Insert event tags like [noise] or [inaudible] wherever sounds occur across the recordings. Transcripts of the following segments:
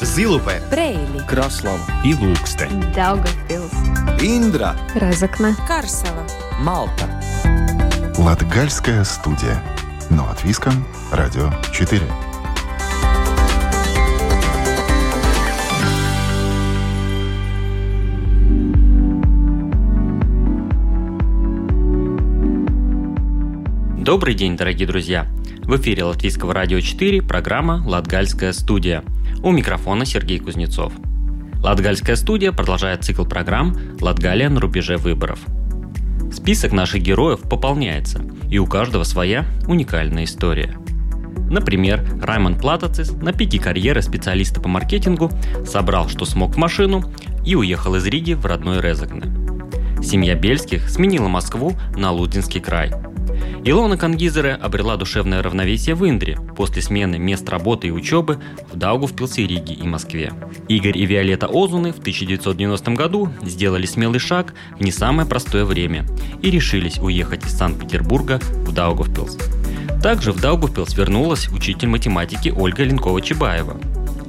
Зилупе, Брейли, Краслава и Лукстен. Даугавпилс, Индра, Разокна, Карсела. Малта. Латгальская студия. Но от Виском. Радио 4. Добрый день, дорогие друзья! В эфире Латвийского радио 4 программа «Латгальская студия». У микрофона Сергей Кузнецов. Латгальская студия продолжает цикл программ «Латгалия на рубеже выборов». Список наших героев пополняется, и у каждого своя уникальная история. Например, Раймонд Платацис на пике карьеры специалиста по маркетингу собрал, что смог в машину и уехал из Риги в родной Резакне. Семья Бельских сменила Москву на Лудинский край – Илона Кангизера обрела душевное равновесие в Индре после смены мест работы и учебы в Даугавпилсе, Риге и Москве. Игорь и Виолетта Озуны в 1990 году сделали смелый шаг в не самое простое время и решились уехать из Санкт-Петербурга в Даугавпилс. Также в Даугавпилс вернулась учитель математики Ольга Ленкова-Чебаева.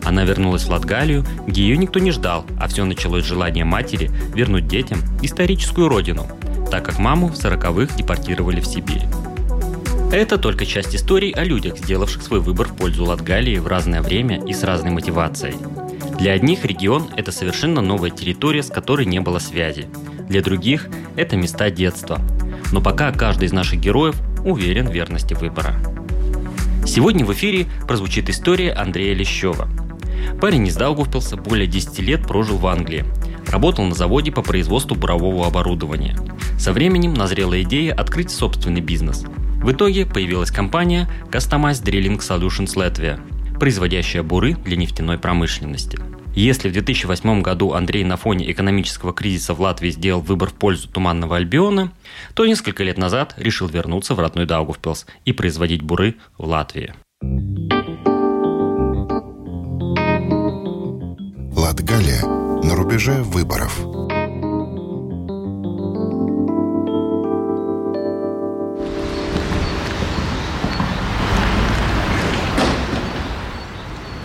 Она вернулась в Латгалию, где ее никто не ждал, а все началось с желания матери вернуть детям историческую родину – так как маму в 40-х депортировали в Сибирь. Это только часть историй о людях, сделавших свой выбор в пользу Латгалии в разное время и с разной мотивацией. Для одних регион – это совершенно новая территория, с которой не было связи. Для других – это места детства. Но пока каждый из наших героев уверен в верности выбора. Сегодня в эфире прозвучит история Андрея Лещева. Парень из Даугавпилса более 10 лет прожил в Англии. Работал на заводе по производству бурового оборудования. Со временем назрела идея открыть собственный бизнес. В итоге появилась компания Customized Drilling Solutions Latvia, производящая буры для нефтяной промышленности. Если в 2008 году Андрей на фоне экономического кризиса в Латвии сделал выбор в пользу Туманного Альбиона, то несколько лет назад решил вернуться в родной Даугавпилс и производить буры в Латвии. Латгалия на рубеже выборов.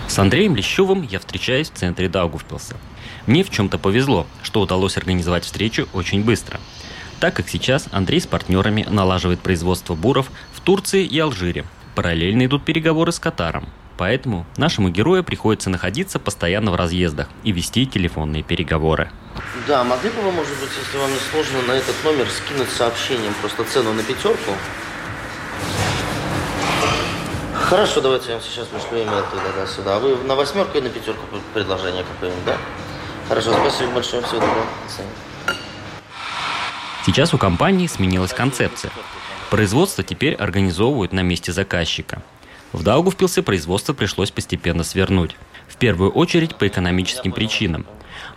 С Андреем Лещевым я встречаюсь в центре Даугавпилса. Мне в чем-то повезло, что удалось организовать встречу очень быстро. Так как сейчас Андрей с партнерами налаживает производство буров в Турции и Алжире. Параллельно идут переговоры с Катаром. Поэтому нашему герою приходится находиться постоянно в разъездах и вести телефонные переговоры. Да, могли бы вы, может быть, если вам не сложно, на этот номер скинуть сообщением просто цену на пятерку? Хорошо, давайте я сейчас пришлю имейл тогда сюда. А вы на восьмерку и на пятерку предложение какое-нибудь, да? Хорошо, спасибо большое, всего доброго. Сейчас у компании сменилась концепция. Производство теперь организовывают на месте заказчика. В Даугавпилсе производство пришлось постепенно свернуть. В первую очередь по экономическим причинам.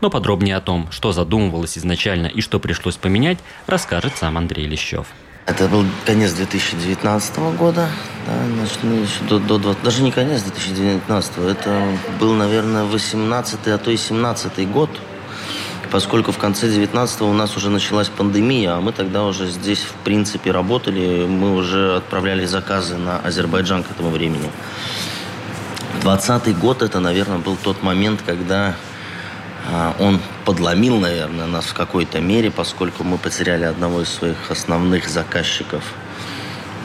Но подробнее о том, что задумывалось изначально и что пришлось поменять, расскажет сам Андрей Лещев. Это был конец 2019 года, да, значит, ну, до, до 20, даже не конец 2019, это был, наверное, 18 а то и 17 год, поскольку в конце 19 у нас уже началась пандемия, а мы тогда уже здесь, в принципе, работали, мы уже отправляли заказы на Азербайджан к этому времени. 20 год это, наверное, был тот момент, когда а, он подломил, наверное, нас в какой-то мере, поскольку мы потеряли одного из своих основных заказчиков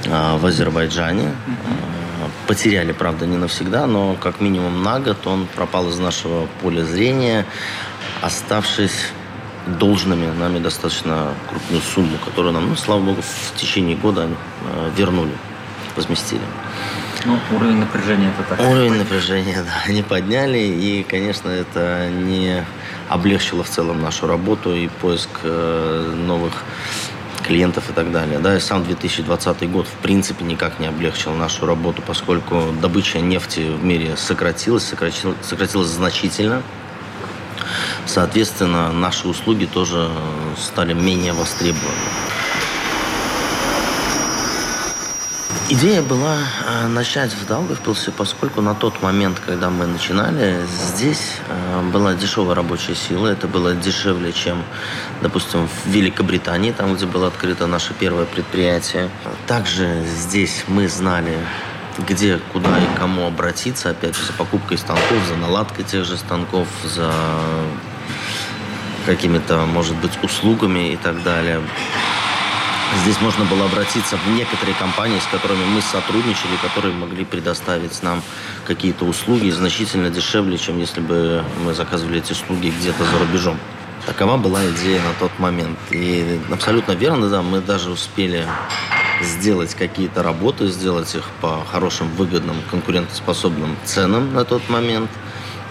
а, в Азербайджане. А, потеряли, правда, не навсегда, но как минимум на год он пропал из нашего поля зрения, оставшись должными нами достаточно крупную сумму, которую нам, ну, слава богу, в течение года вернули, возместили. Ну, уровень напряжения это так. Уровень напряжения, да, они подняли, и, конечно, это не облегчило в целом нашу работу и поиск э, новых клиентов и так далее. Да, и сам 2020 год, в принципе, никак не облегчил нашу работу, поскольку добыча нефти в мире сократилась, сократилась, сократилась значительно. Соответственно, наши услуги тоже стали менее востребованы. Идея была э, начать в Даугавпилсе, поскольку на тот момент, когда мы начинали, здесь э, была дешевая рабочая сила. Это было дешевле, чем, допустим, в Великобритании, там, где было открыто наше первое предприятие. Также здесь мы знали где, куда и кому обратиться, опять же, за покупкой станков, за наладкой тех же станков, за какими-то, может быть, услугами и так далее. Здесь можно было обратиться в некоторые компании, с которыми мы сотрудничали, которые могли предоставить нам какие-то услуги значительно дешевле, чем если бы мы заказывали эти услуги где-то за рубежом. Такова была идея на тот момент. И абсолютно верно, да, мы даже успели сделать какие-то работы, сделать их по хорошим, выгодным, конкурентоспособным ценам на тот момент.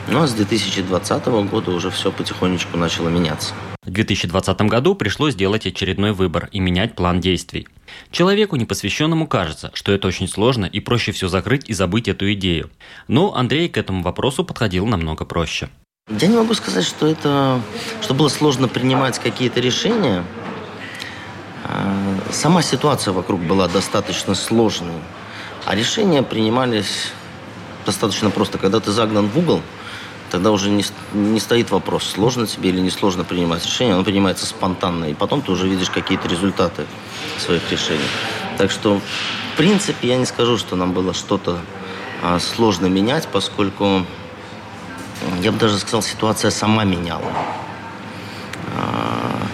Ну а с 2020 года уже все потихонечку начало меняться. В 2020 году пришлось сделать очередной выбор и менять план действий. Человеку непосвященному кажется, что это очень сложно и проще все закрыть и забыть эту идею. Но Андрей к этому вопросу подходил намного проще. Я не могу сказать, что это, что было сложно принимать какие-то решения. А, сама ситуация вокруг была достаточно сложной, а решения принимались достаточно просто. Когда ты загнан в угол – тогда уже не, не стоит вопрос, сложно тебе или не сложно принимать решение, оно принимается спонтанно, и потом ты уже видишь какие-то результаты своих решений. Так что, в принципе, я не скажу, что нам было что-то а, сложно менять, поскольку, я бы даже сказал, ситуация сама меняла а,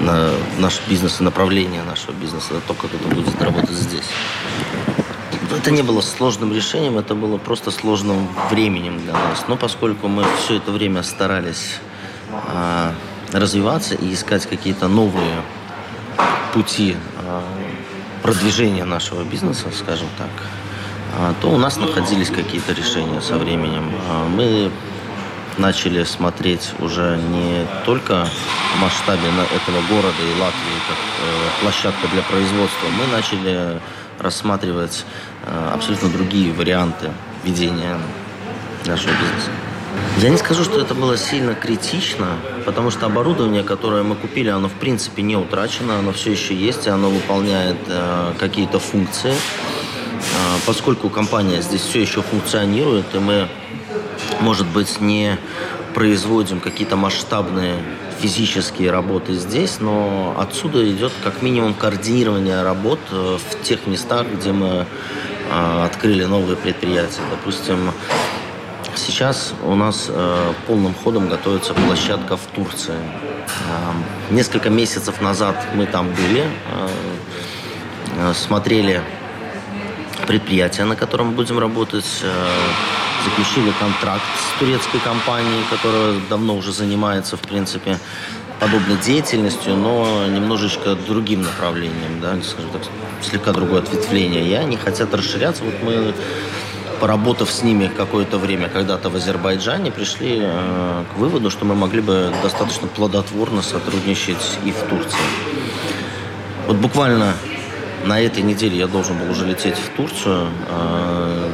на наш бизнес и направление нашего бизнеса, то, как это будет работать здесь. Это не было сложным решением, это было просто сложным временем для нас. Но поскольку мы все это время старались а, развиваться и искать какие-то новые пути а, продвижения нашего бизнеса, скажем так, а, то у нас находились какие-то решения со временем. А, мы начали смотреть уже не только в масштабе этого города и Латвии как э, площадка для производства, мы начали рассматривать э, абсолютно другие варианты ведения нашего бизнеса. Я не скажу, что это было сильно критично, потому что оборудование, которое мы купили, оно в принципе не утрачено, оно все еще есть, и оно выполняет э, какие-то функции. Э, поскольку компания здесь все еще функционирует, и мы, может быть, не производим какие-то масштабные физические работы здесь, но отсюда идет как минимум координирование работ э, в тех местах, где мы э, открыли новые предприятия. Допустим, сейчас у нас э, полным ходом готовится площадка в Турции. Несколько месяцев назад мы там были, смотрели предприятие, на котором будем работать, заключили контракт с турецкой компанией, которая давно уже занимается, в принципе, подобной деятельностью, но немножечко другим направлением, да, скажем так, слегка другое ответвление. И они хотят расширяться. Вот мы, поработав с ними какое-то время когда-то в Азербайджане, пришли э, к выводу, что мы могли бы достаточно плодотворно сотрудничать и в Турции. Вот буквально на этой неделе я должен был уже лететь в Турцию. Э,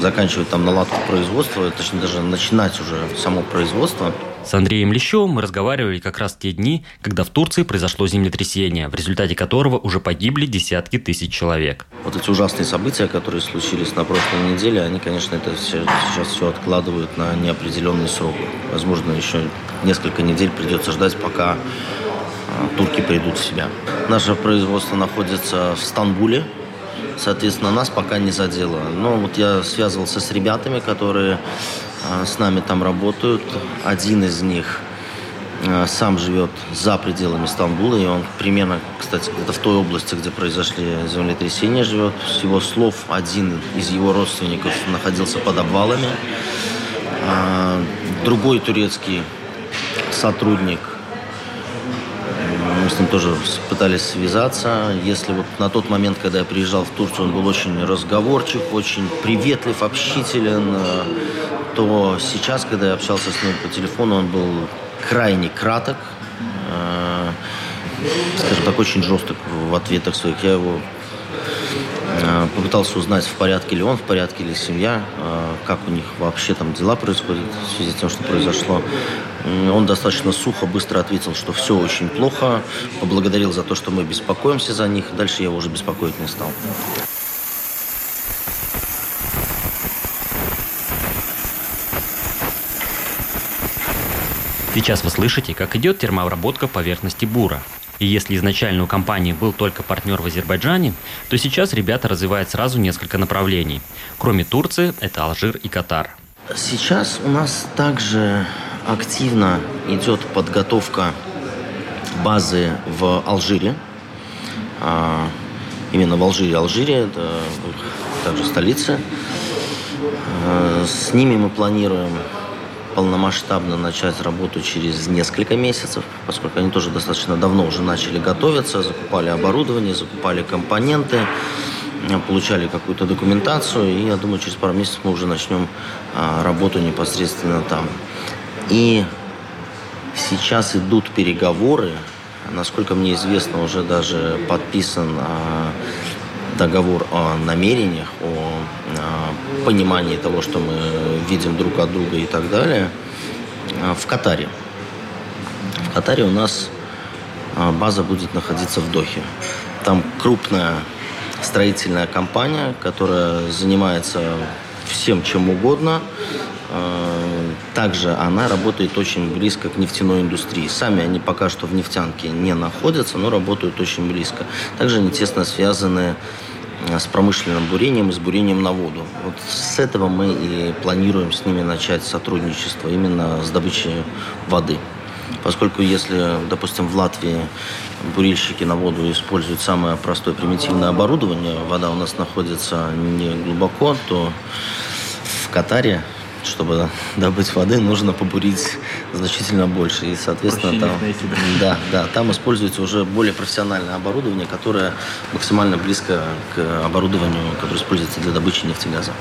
заканчивать там наладку производства, точнее даже начинать уже само производство. С Андреем Лещевым мы разговаривали как раз в те дни, когда в Турции произошло землетрясение, в результате которого уже погибли десятки тысяч человек. Вот эти ужасные события, которые случились на прошлой неделе, они, конечно, это все, сейчас все откладывают на неопределенный срок. Возможно, еще несколько недель придется ждать, пока а, турки придут в себя. Наше производство находится в Стамбуле, Соответственно, нас пока не задело. Но вот я связывался с ребятами, которые а, с нами там работают. Один из них а, сам живет за пределами Стамбула, и он примерно, кстати, где-то в той области, где произошли землетрясения, живет. С его слов, один из его родственников находился под обвалами. А, другой турецкий сотрудник мы с ним тоже пытались связаться. Если вот на тот момент, когда я приезжал в Турцию, он был очень разговорчив, очень приветлив, общителен, э, то сейчас, когда я общался с ним по телефону, он был крайне краток, э, скажем так, очень жесток в ответах своих. Я его попытался узнать, в порядке ли он, в порядке ли семья, как у них вообще там дела происходят в связи с тем, что произошло. Он достаточно сухо, быстро ответил, что все очень плохо, поблагодарил за то, что мы беспокоимся за них. Дальше я его уже беспокоить не стал. Сейчас вы слышите, как идет термообработка поверхности бура. И если изначально у компании был только партнер в Азербайджане, то сейчас ребята развивают сразу несколько направлений. Кроме Турции, это Алжир и Катар. Сейчас у нас также активно идет подготовка базы в Алжире. А, именно в Алжире. Алжире – это также столица. А, с ними мы планируем полномасштабно начать работу через несколько месяцев, поскольку они тоже достаточно давно уже начали готовиться, закупали оборудование, закупали компоненты, получали какую-то документацию, и я думаю, через пару месяцев мы уже начнем а, работу непосредственно там. И сейчас идут переговоры, насколько мне известно, уже даже подписан а, договор о намерениях, о, о понимании того, что мы видим друг от друга и так далее, а, в Катаре. В Катаре у нас а, база будет находиться в Дохе. Там крупная строительная компания, которая занимается всем чем угодно. А, также она работает очень близко к нефтяной индустрии. Сами они пока что в нефтянке не находятся, но работают очень близко. Также они тесно связаны Э, с промышленным бурением и с бурением на воду. Вот с этого мы и планируем с ними начать сотрудничество, именно с добычей воды. Поскольку если, допустим, в Латвии бурильщики на воду используют самое простое примитивное оборудование, вода у нас находится не глубоко, то в Катаре чтобы добыть воды, нужно побурить значительно больше. И, соответственно, там, да, да, там используется уже более профессиональное оборудование, которое максимально близко к оборудованию, которое используется для добычи нефти и газа.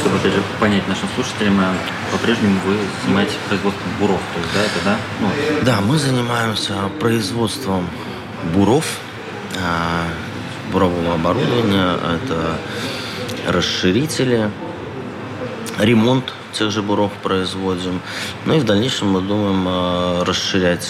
Чтобы, опять же, понять нашим слушателям, э, по-прежнему вы занимаетесь производством буров, то есть, да, это, да? Ну, да, мы занимаемся производством буров, а, бурового оборудования, это расширители, ремонт тех же буров производим. Ну и в дальнейшем мы думаем э, расширять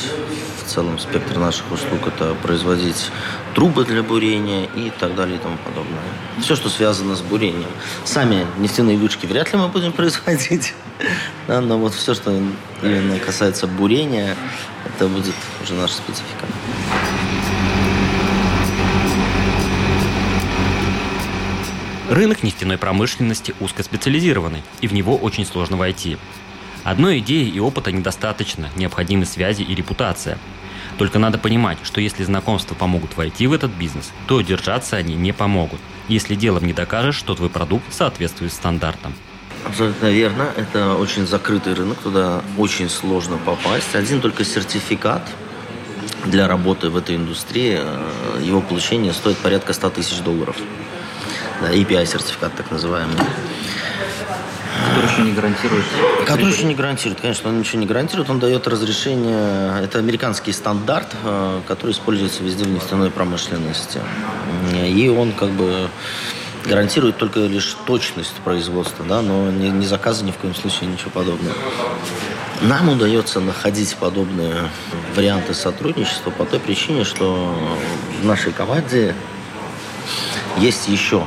в целом спектр наших услуг. Это производить трубы для бурения и так далее и тому подобное. Все, что связано с бурением. Сами нефтяные вышки вряд ли мы будем [laughs] производить. Да, но вот все, что именно касается бурения, это будет уже наша специфика. Рынок нефтяной промышленности узкоспециализированный, и в него очень сложно войти. Одной идеи и опыта недостаточно, необходимы связи и репутация. Только надо понимать, что если знакомства помогут войти в этот бизнес, то держаться они не помогут, если делом не докажешь, что твой продукт соответствует стандартам. Абсолютно верно. Это очень закрытый рынок, туда очень сложно попасть. Один только сертификат для работы в этой индустрии, э, его получение стоит порядка 100 тысяч долларов да, API-сертификат так называемый. Который еще не гарантирует? Который еще не гарантирует, конечно, он ничего не гарантирует. Он дает разрешение, это американский стандарт, э, который используется везде в нефтяной промышленности. И он как бы гарантирует только лишь точность производства, да, но не, не заказы ни в коем случае, ничего подобного. Нам удается находить подобные варианты сотрудничества по той причине, что в нашей команде есть еще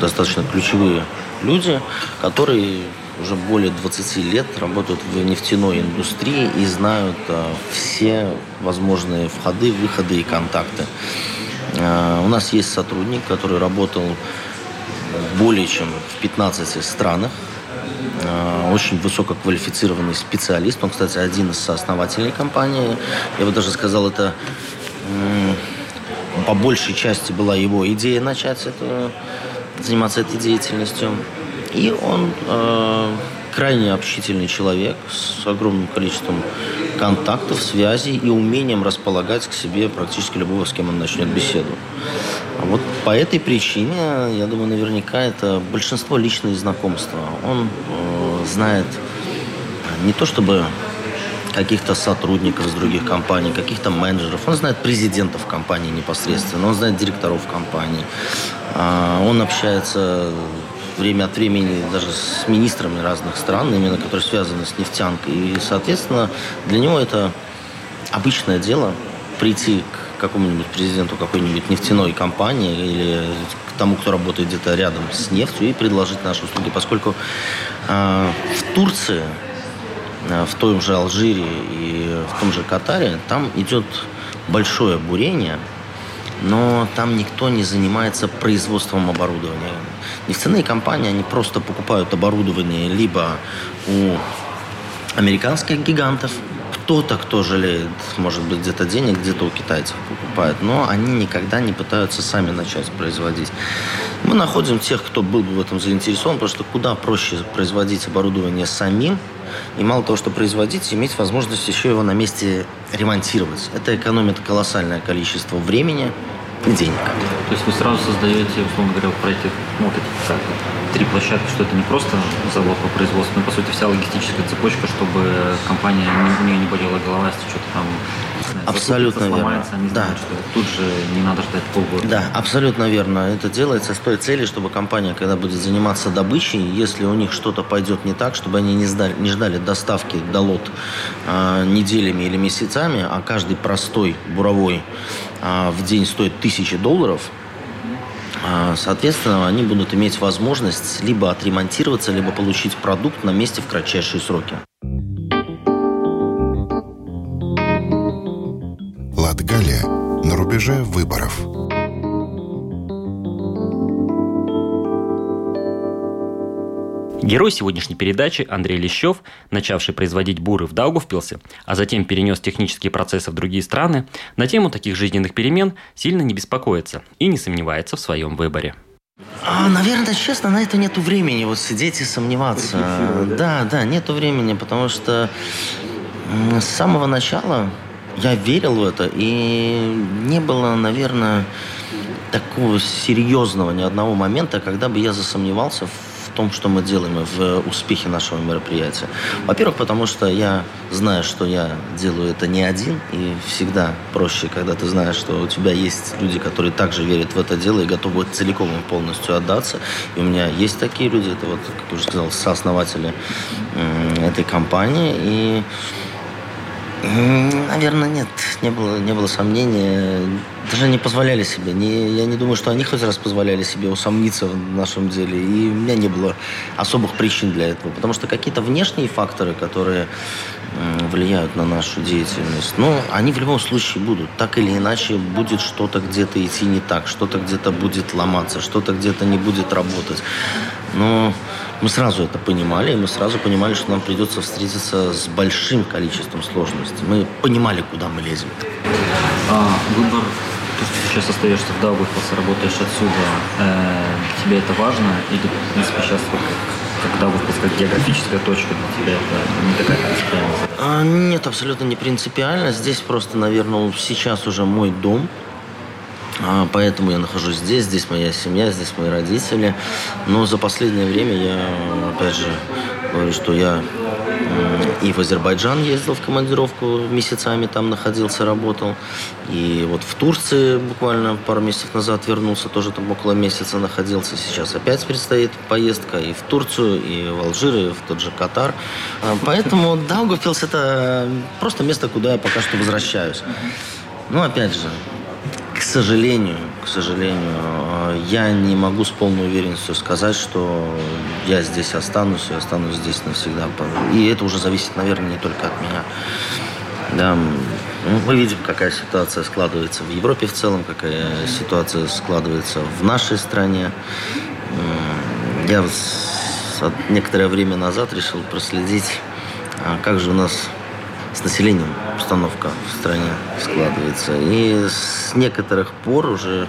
достаточно ключевые люди, которые уже более 20 лет работают в нефтяной индустрии и знают э, все возможные входы, выходы и контакты. Э, у нас есть сотрудник, который работал более чем в 15 странах. Очень высококвалифицированный специалист. Он, кстати, один из сооснователей компании. Я бы даже сказал, это по большей части была его идея начать это, заниматься этой деятельностью. И он э, крайне общительный человек с огромным количеством контактов, связей и умением располагать к себе практически любого, с кем он начнет беседу. А вот по этой причине, я думаю, наверняка это большинство личные знакомства. Он э, знает не то чтобы каких-то сотрудников из других компаний, каких-то менеджеров. Он знает президентов компании непосредственно, он знает директоров компании. А, он общается время от времени даже с министрами разных стран, именно которые связаны с нефтянкой. И, соответственно, для него это обычное дело прийти к какому-нибудь президенту какой-нибудь нефтяной компании или к тому, кто работает где-то рядом с нефтью и предложить наши услуги. Поскольку э, в Турции в том же Алжире и в том же Катаре, там идет большое бурение, но там никто не занимается производством оборудования. Нефтяные компании, они просто покупают оборудование либо у американских гигантов, кто-то, кто жалеет, может быть, где-то денег, где-то у китайцев покупает, но они никогда не пытаются сами начать производить. Мы находим тех, кто был бы в этом заинтересован, потому что куда проще производить оборудование самим, и мало того, что производить, иметь возможность еще его на месте ремонтировать. Это экономит колоссальное количество времени, и денег. То есть вы сразу создаете, условно говоря, проекте ну, эти как, три площадки, что это не просто завод по производству, но по сути вся логистическая цепочка, чтобы компания у нее не болела голова, если что-то там Абсолютно верно. Сломается, они да. что тут же не надо ждать полгода. Да, абсолютно верно. Это делается с той целью, чтобы компания, когда будет заниматься добычей, если у них что-то пойдет не так, чтобы они не, сдали, не ждали доставки до лот э, неделями или месяцами, а каждый простой буровой э, в день стоит тысячи долларов, а, Соответственно, они будут иметь возможность либо отремонтироваться, либо получить продукт на месте в кратчайшие сроки. Латгалия на рубеже выборов. Герой сегодняшней передачи Андрей Лещев, начавший производить буры в Даугавпилсе, а затем перенес технические процессы в другие страны, на тему таких жизненных перемен сильно не беспокоится и не сомневается в своем выборе. А, наверное, честно, на это нету времени вот сидеть и сомневаться. Да, да, нету времени, потому что с самого начала я верил в это, и не было, наверное, такого серьезного ни одного момента, когда бы я засомневался в том, что мы делаем, в успехе нашего мероприятия. Во-первых, потому что я знаю, что я делаю это не один, и всегда проще, когда ты знаешь, что у тебя есть люди, которые также верят в это дело и готовы целиком и полностью отдаться. И у меня есть такие люди, это вот, как я уже сказал, сооснователи этой компании, и Наверное, нет. Не было, не было сомнения. Даже не позволяли себе. Не, я не думаю, что они хоть раз позволяли себе усомниться в нашем деле. И у меня не было особых причин для этого. Потому что какие-то внешние факторы, которые влияют на нашу деятельность, ну, они в любом случае будут. Так или иначе будет что-то где-то идти не так, что-то где-то будет ломаться, что-то где-то не будет работать. Но мы сразу это понимали, и мы сразу понимали, что нам придется встретиться с большим количеством сложностей. Мы понимали, куда мы лезем. А, выбор, то, что сейчас остаешься в Даугавпилсе, работаешь отсюда, э, тебе это важно? Или, в принципе, сейчас вот как Даугавпилс, как географическая точка для тебя, это не такая принципиальная А, нет, абсолютно не принципиально. Здесь просто, наверное, сейчас уже мой дом. А, поэтому я нахожусь здесь, здесь моя семья, здесь мои родители. Но за последнее время я, опять же, говорю, что я и в Азербайджан ездил в командировку, месяцами там находился, работал. И вот в Турции буквально пару месяцев назад вернулся, тоже там около месяца находился. Сейчас опять предстоит поездка и в Турцию, и в Алжир, и в тот же Катар. А, поэтому Даугавпилс – это просто место, куда я пока что возвращаюсь. Ну, опять же, сожалению, к сожалению, э, я не могу с полной уверенностью сказать, что я здесь останусь и останусь здесь навсегда. И это уже зависит, наверное, не только от меня. Да, ну, мы видим, какая ситуация складывается в Европе в целом, какая ситуация складывается в нашей стране. Я некоторое время назад решил проследить, а как же у нас с населением обстановка в стране складывается. И с некоторых пор уже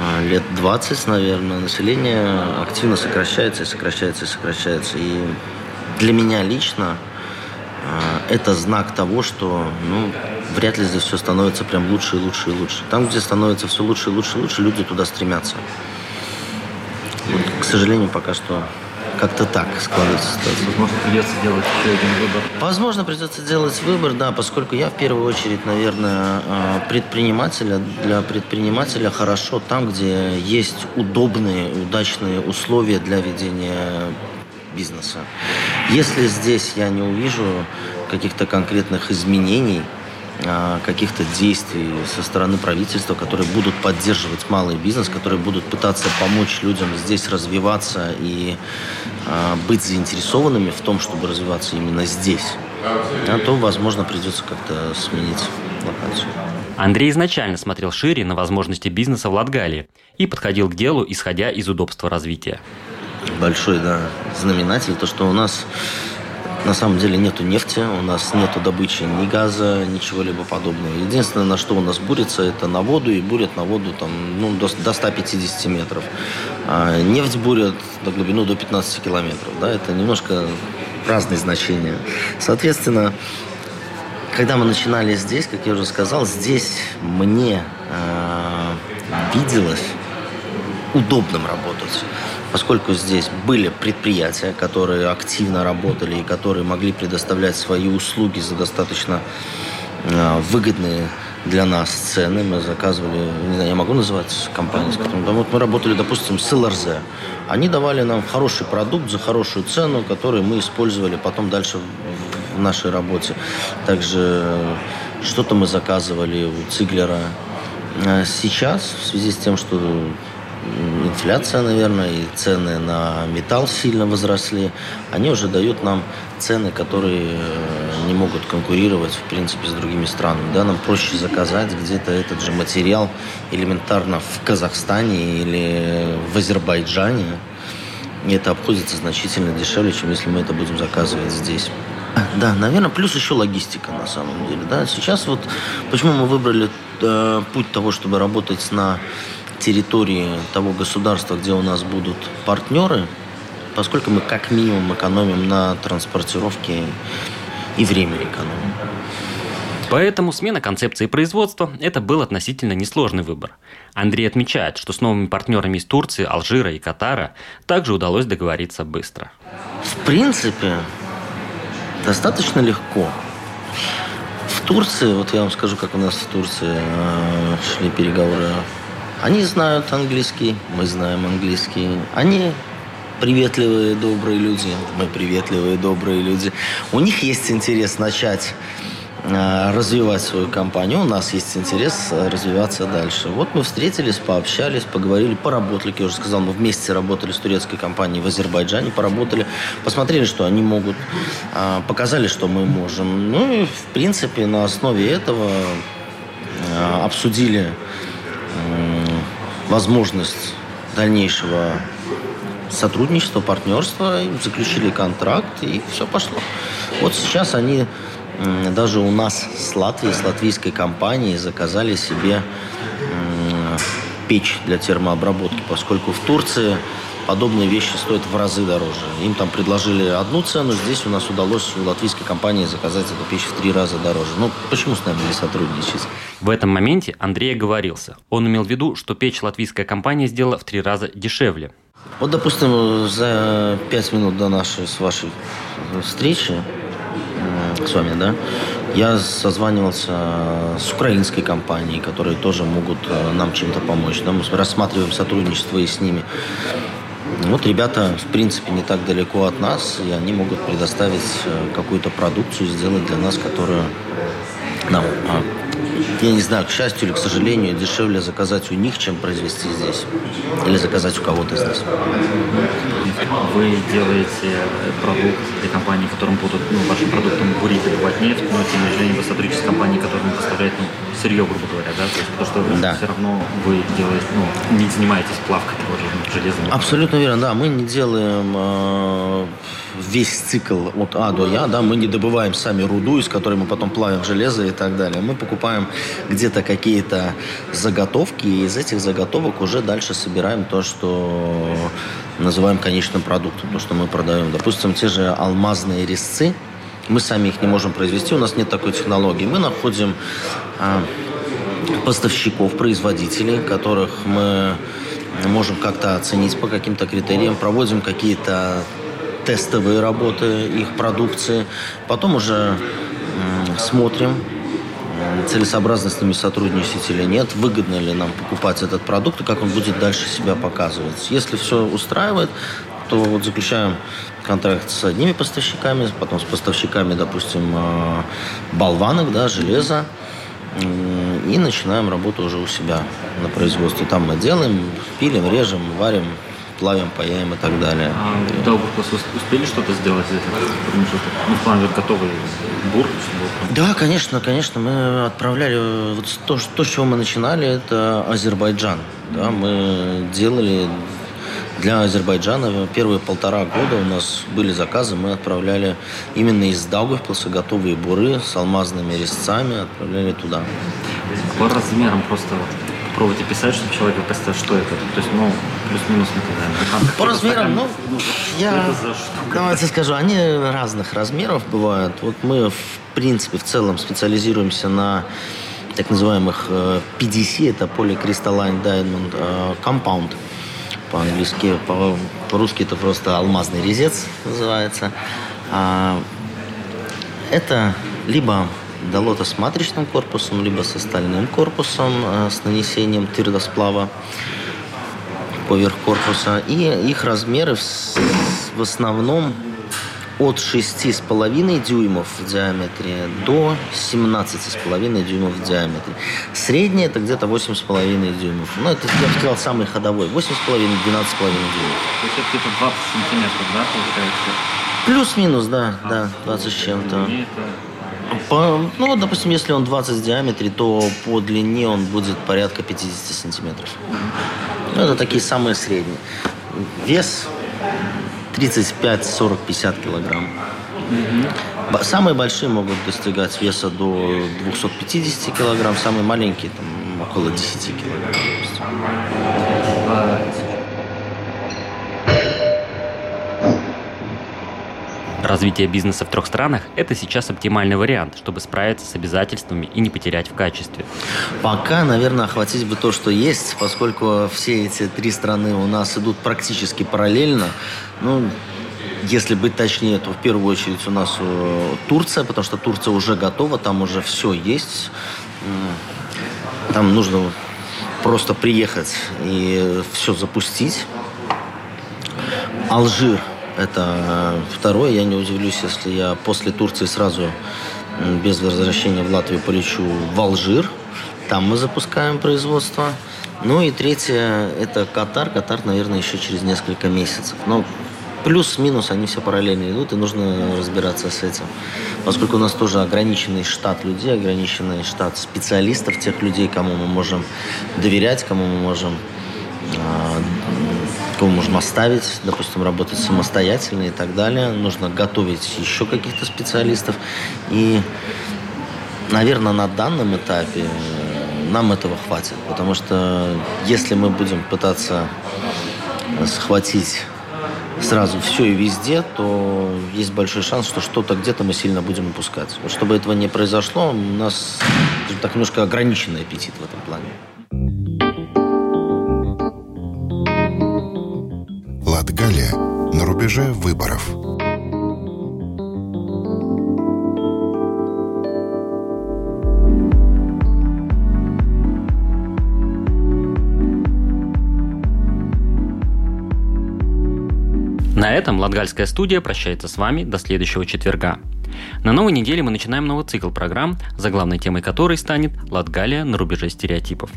а, лет 20, наверное, население активно сокращается и сокращается и сокращается. И для меня лично а, это знак того, что ну, вряд ли здесь все становится прям лучше и лучше и лучше. Там, где становится все лучше и лучше и лучше, люди туда стремятся. Вот, к сожалению, пока что как-то так складывается ситуация. Возможно, придется делать еще один выбор. Возможно, придется делать выбор, да, поскольку я в первую очередь, наверное, а, предпринимателя. Для предпринимателя хорошо там, где есть удобные, удачные условия для ведения бизнеса. Если здесь я не увижу каких-то конкретных изменений, а, каких-то действий со стороны правительства, которые будут поддерживать малый бизнес, которые будут пытаться помочь людям здесь развиваться и а, быть заинтересованными в том, чтобы развиваться именно здесь. а то, возможно, придется как-то сменить локацию. Андрей изначально смотрел шире на возможности бизнеса в Латгалии и подходил к делу, исходя из удобства развития. Большой, да, знаменатель, то, что у нас на самом деле нету нефти, у нас нету добычи ни газа, ничего либо подобного. Единственное, на что у нас бурится, это на воду, и бурят на воду там, ну, до, до 150 метров. А нефть бурят на глубину до 15 километров. Да, это немножко разные значения. Соответственно, когда мы начинали здесь, как я уже сказал, здесь мне э, виделось удобным работать поскольку здесь были предприятия, которые активно работали и которые могли предоставлять свои услуги за достаточно э, выгодные для нас цены. Мы заказывали, не знаю, я могу называть компанию, с которой да, вот мы работали, допустим, с ЛРЗ. Они давали нам хороший продукт за хорошую цену, который мы использовали потом дальше в нашей работе. Также что-то мы заказывали у Циглера. А сейчас, в связи с тем, что инфляция, наверное, и цены на металл сильно возросли, они уже дают нам цены, которые э, не могут конкурировать, в принципе, с другими странами. Да, нам проще заказать где-то этот же материал элементарно в Казахстане или в Азербайджане. И это обходится значительно дешевле, чем если мы это будем заказывать здесь. Да, наверное, плюс еще логистика на самом деле. Да. Сейчас вот почему мы выбрали э, путь того, чтобы работать на территории того государства, где у нас будут партнеры, поскольку мы как минимум экономим на транспортировке и время экономим. Поэтому смена концепции производства – это был относительно несложный выбор. Андрей отмечает, что с новыми партнерами из Турции, Алжира и Катара также удалось договориться быстро. В принципе, достаточно легко. В Турции, вот я вам скажу, как у нас в Турции э, шли переговоры они знают английский, мы знаем английский. Они приветливые, добрые люди, мы приветливые, добрые люди. У них есть интерес начать э, развивать свою компанию. У нас есть интерес э, развиваться дальше. Вот мы встретились, пообщались, поговорили, поработали. Как я уже сказал, мы вместе работали с турецкой компанией в Азербайджане, поработали, посмотрели, что они могут, э, показали, что мы можем. Ну и, в принципе, на основе этого обсудили возможность дальнейшего сотрудничества, партнерства, заключили контракт, и все пошло. Вот сейчас они даже у нас с Латвии, с латвийской компанией заказали себе печь для термообработки, поскольку в Турции подобные вещи стоят в разы дороже. Им там предложили одну цену, здесь у нас удалось у латвийской компании заказать эту печь в три раза дороже. Ну, почему с нами не сотрудничать? В этом моменте Андрей оговорился. Он имел в виду, что печь латвийская компания сделала в три раза дешевле. Вот, допустим, за пять минут до нашей с вашей встречи с вами, да, я созванивался с украинской компанией, которые тоже могут э, нам чем-то помочь. Да, мы рассматриваем сотрудничество и с ними. Вот ребята, в принципе, не так далеко от нас, и они могут предоставить э, какую-то продукцию, сделать для нас, которую нам, а, я не знаю, к счастью или к сожалению, дешевле заказать у них, чем произвести здесь. Или заказать у кого-то здесь. Вы делаете продукт для компании, которым будут ну, вашим продуктом бурить добывать нефть, но тем не менее вы сотрудничаете с компанией, которая поставляет ну, сырье, грубо говоря, да? То есть, потому что да. все равно вы делаете, ну, не занимаетесь плавкой того же железа. Абсолютно верно, да. Мы не делаем э, весь цикл от А до Я, да, мы не добываем сами руду, из которой мы потом плавим железо и так далее. Мы покупаем где-то какие-то заготовки, и из этих заготовок уже дальше собираем то, что называем конечным продуктом, то, что мы продаем. Допустим, те же алмазные резцы, мы сами их не можем произвести, у нас нет такой технологии. Мы находим а, поставщиков, производителей, которых мы можем как-то оценить по каким-то критериям, проводим какие-то тестовые работы их продукции, потом уже смотрим, целесообразно с ними сотрудничать или нет, выгодно ли нам покупать этот продукт и как он будет дальше себя показывать. Если все устраивает, то вот заключаем контракт с одними поставщиками, потом с поставщиками, допустим, э, болванок, да, железа, и начинаем работу уже у себя на производстве. Там мы делаем, пилим, режем, варим, плавим, паяем и так далее. А в Даугавпилс успели что-то сделать промежуток? Ну, в плане готовый бур? Да, конечно, конечно. Мы отправляли вот то, что- то, с чего мы начинали, это Азербайджан. Да, мы делали для Азербайджана первые полтора года у нас были заказы, мы отправляли именно из Даугавпилса готовые буры с алмазными резцами, отправляли туда. По размерам просто вот попробуйте писать, чтобы человек представил, что это. То есть, ну, плюс-минус мы когда По размерам, ну, я давайте скажу, они разных размеров бывают. Вот мы, в принципе, в целом специализируемся на так называемых э, PDC, это Polycrystalline Diamond э, Compound по-английски, по- по-русски это просто алмазный резец называется. А, это либо долота с матричным корпусом, либо с остальным корпусом э, с нанесением твердосплава поверх корпуса. И их размеры в основном от 6,5 дюймов в диаметре до 17,5 дюймов в диаметре. Средний это где-то 8,5 дюймов. Ну, это, я бы сказал, самый ходовой. 8,5-12,5 дюймов. То есть это где-то 20 сантиметров, да, получается? Плюс-минус, да, да, 20 с чем-то. По- ну, вот, допустим, если он 20 в диаметре, то по длине он будет порядка 50 сантиметров. Ну, это такие самые средние. Вес 35, 40, 50 килограмм. Б- Самые большие могут достигать веса до 250 килограмм, самые маленькие там около 10 килограмм. допустим. а, Развитие бизнеса в трех странах – это сейчас оптимальный вариант, чтобы справиться с обязательствами и не потерять в качестве. Пока, наверное, охватить бы то, что есть, поскольку все эти три страны у нас идут практически параллельно. Ну, если быть точнее, то в первую очередь у нас э, Турция, потому что Турция уже готова, там уже все есть. Там нужно просто приехать и все запустить. Алжир – это второе. Я не удивлюсь, если я после Турции сразу без возвращения в Латвию полечу в Алжир. Там мы запускаем производство. Ну и третье – это Катар. Катар, наверное, еще через несколько месяцев. Но плюс-минус они все параллельно идут, и нужно разбираться с этим. Поскольку у нас тоже ограниченный штат людей, ограниченный штат специалистов, тех людей, кому мы можем доверять, кому мы можем а, кого можем оставить, допустим, работать самостоятельно и так далее. Нужно готовить еще каких-то специалистов. И, наверное, на данном этапе э, нам этого хватит. Потому что если мы будем пытаться схватить сразу все и везде, то есть большой шанс, что что-то где-то мы сильно будем упускать. Чтобы этого не произошло, у нас так немножко ограниченный аппетит в этом плане. Рубеже выборов. На этом Латгальская студия прощается с вами до следующего четверга. На новой неделе мы начинаем новый цикл программ, за главной темой которой станет «Латгалия на рубеже стереотипов».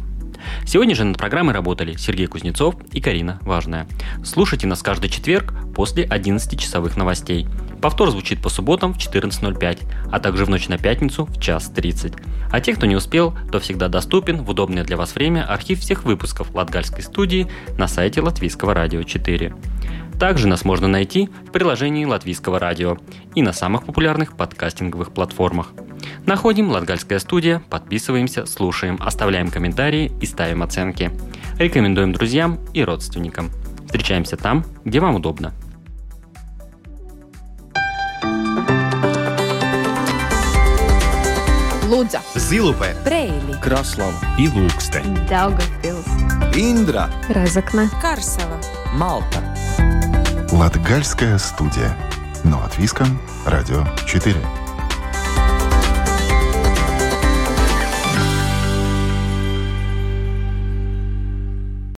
Сегодня же над программой работали Сергей Кузнецов и Карина Важная. Слушайте нас каждый четверг после 11-часовых новостей. Повтор звучит по субботам в 14.05, а также в ночь на пятницу в час 30. А те, кто не успел, то всегда доступен в удобное для вас время архив всех выпусков Латгальской студии на сайте Латвийского радио 4. Также нас можно найти в приложении Латвийского радио и на самых популярных подкастинговых платформах. Находим Латгальская студия, подписываемся, слушаем, оставляем комментарии и ставим оценки. Рекомендуем друзьям и родственникам. Встречаемся там, где вам удобно. Лудза, Zilupē, Preili, Kraslava, Ilūkste, Daugavpils, Индра, Разокна, Карсела. Малта. Латгальская студия. На латвийском радио 4.